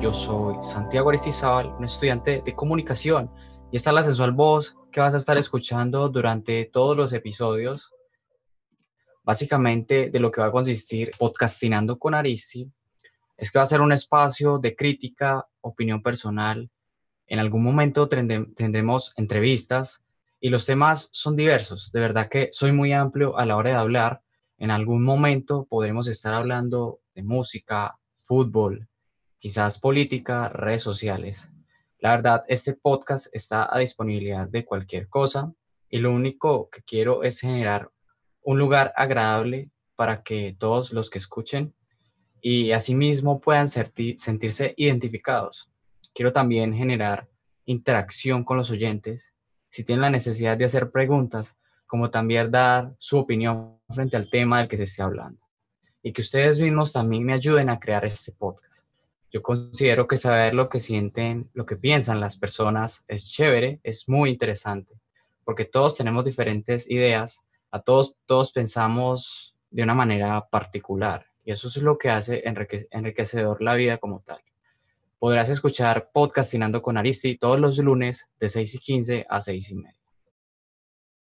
Yo soy Santiago Aristizábal, un estudiante de comunicación, y esta es la sensual voz que vas a estar escuchando durante todos los episodios. Básicamente, de lo que va a consistir podcastinando con Aristi es que va a ser un espacio de crítica, opinión personal. En algún momento tendremos entrevistas y los temas son diversos. De verdad que soy muy amplio a la hora de hablar. En algún momento podremos estar hablando de música, fútbol, quizás política, redes sociales. La verdad, este podcast está a disponibilidad de cualquier cosa y lo único que quiero es generar un lugar agradable para que todos los que escuchen y asimismo puedan sentirse identificados. Quiero también generar interacción con los oyentes. Si tienen la necesidad de hacer preguntas, como también dar su opinión frente al tema del que se esté hablando. Y que ustedes mismos también me ayuden a crear este podcast. Yo considero que saber lo que sienten, lo que piensan las personas es chévere, es muy interesante, porque todos tenemos diferentes ideas, a todos, todos pensamos de una manera particular, y eso es lo que hace enriquecedor la vida como tal. Podrás escuchar Podcastinando con Aristi todos los lunes de 6 y 15 a 6 y media.